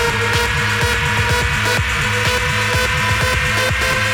Thank you.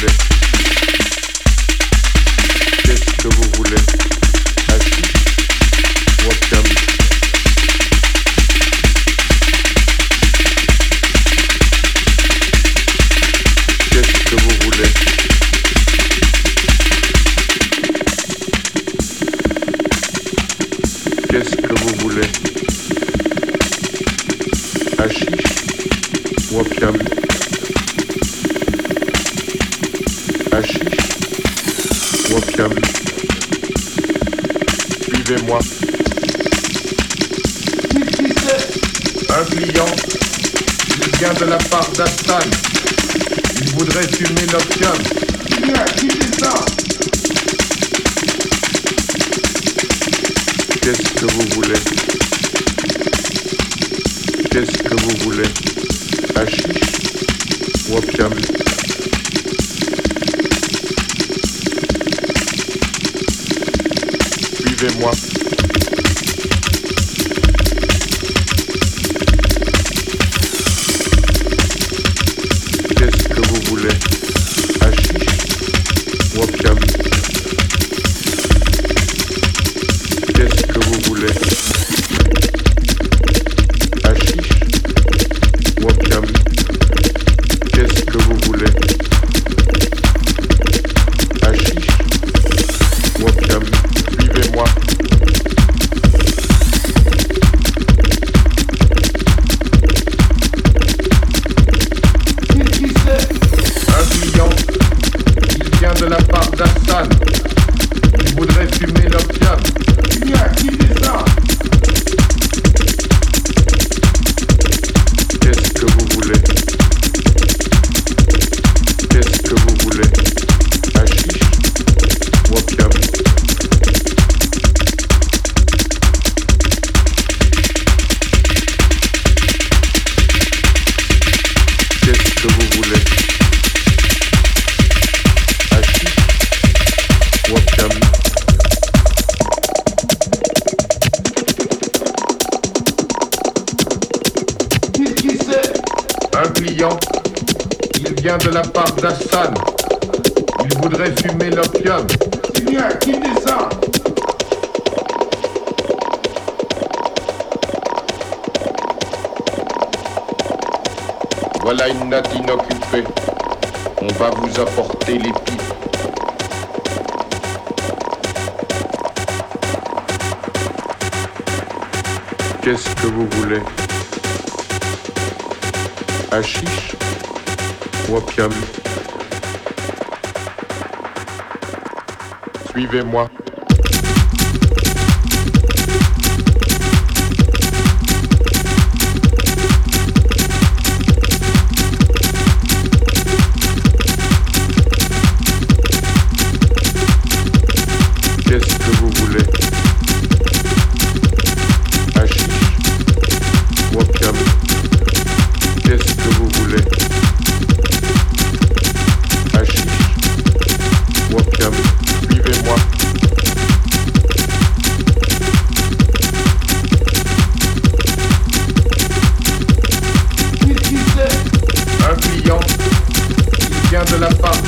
this. la inoccupée. On va vous apporter les pipes. Qu'est-ce que vous voulez? Hachiche ou opium? Suivez-moi.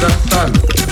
dançando.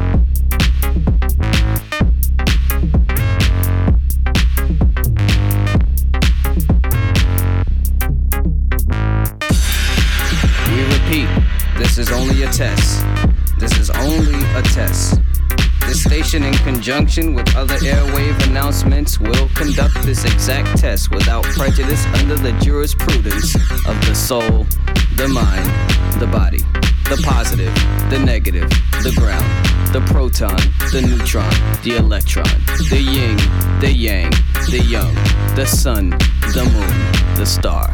A. This station, in conjunction with other airwave announcements, will conduct this exact test without prejudice under the jurisprudence of the soul, the mind, the body, the positive, the negative, the ground, the proton, the neutron, the electron, the yin, the yang, the young, the sun, the moon, the star.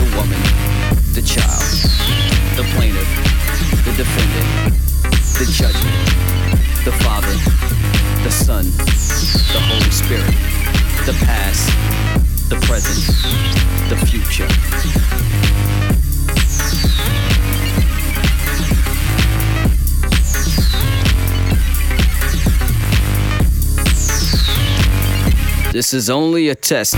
the woman, the child, the plaintiff, the defendant, the judgment, the Father, the Son, the Holy Spirit, the past, the present, the future. This is only a test.